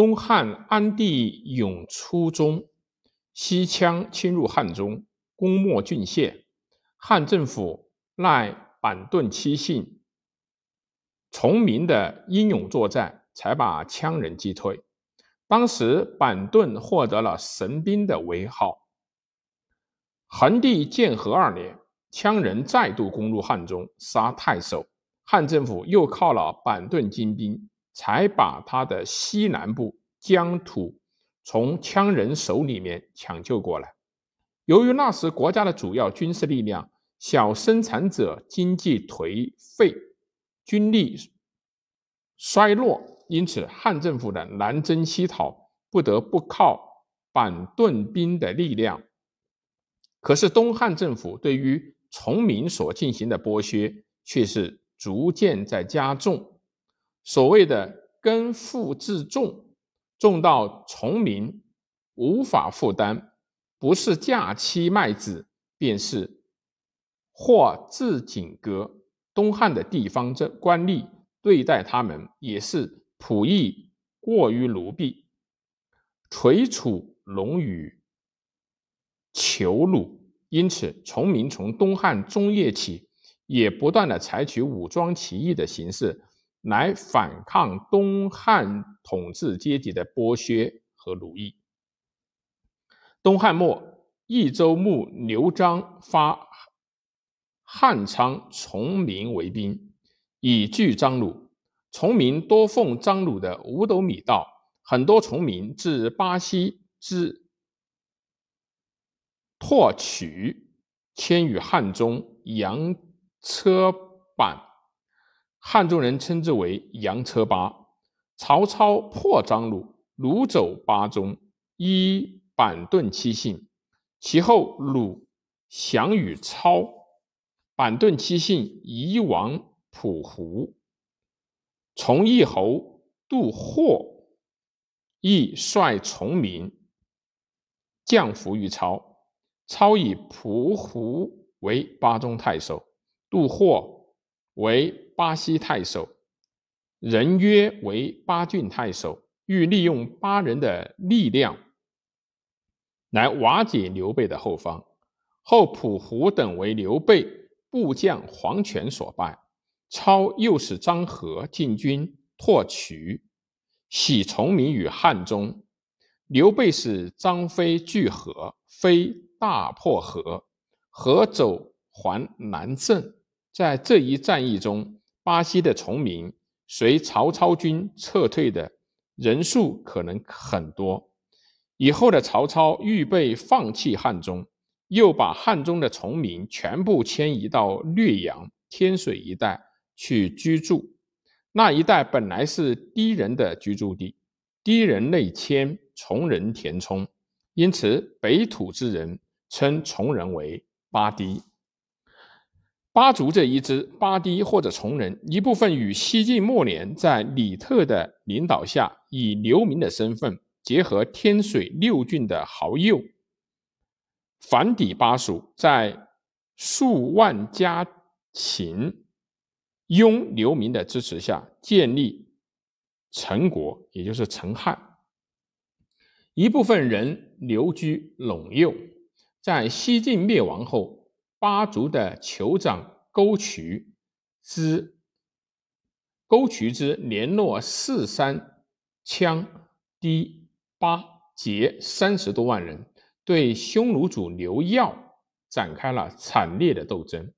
东汉安帝永初中，西羌侵入汉中，攻没郡县，汉政府赖板盾七姓、崇明的英勇作战，才把羌人击退。当时板盾获得了神兵的为号。桓帝建和二年，羌人再度攻入汉中，杀太守。汉政府又靠了板盾精兵，才把他的西南部疆土从羌人手里面抢救过来。由于那时国家的主要军事力量小生产者经济颓废，军力衰落。因此，汉政府的南征西讨不得不靠板盾兵的力量。可是，东汉政府对于崇民所进行的剥削却是逐渐在加重。所谓的根负自重，重到崇民无法负担，不是假期麦子，便是或自锦割。东汉的地方政官吏对待他们也是。仆役过于奴婢，垂楚龙羽，囚虏，因此崇明从东汉中叶起，也不断的采取武装起义的形式来反抗东汉统治阶级的剥削和奴役。东汉末，益州牧刘璋发汉昌崇明为兵，以拒张鲁。崇明多奉张鲁的五斗米道，很多崇明自巴西之拓渠迁于汉中羊车板，汉中人称之为羊车巴。曹操破张鲁，鲁走巴中，依板盾七姓。其后鲁降与操，板盾七姓移王蒲湖。从义侯杜霍亦率崇民降服于操，操以蒲胡为巴中太守，杜霍为巴西太守，人约为巴郡太守，欲利用巴人的力量来瓦解刘备的后方。后蒲胡等为刘备部将黄权所败。操又使张合进军拓渠，喜从名于汉中。刘备使张飞拒合，飞大破合，合走还南郑。在这一战役中，巴西的崇明随曹操军撤退的人数可能很多。以后的曹操预备放弃汉中，又把汉中的崇明全部迁移到略阳、天水一带。去居住，那一带本来是低人的居住地，低人内迁，崇人填充，因此北土之人称崇人为巴堤。巴族这一支巴堤或者从人，一部分与西晋末年在李特的领导下，以流民的身份结合天水六郡的豪右，反抵巴蜀，在数万家秦。雍流民的支持下，建立陈国，也就是陈汉。一部分人留居陇右。在西晋灭亡后，巴族的酋长沟渠之沟渠之联络四山羌氐巴羯三十多万人，对匈奴主刘耀展开了惨烈的斗争。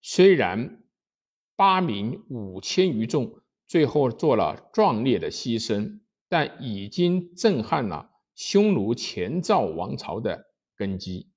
虽然。八名五千余众，最后做了壮烈的牺牲，但已经震撼了匈奴前赵王朝的根基。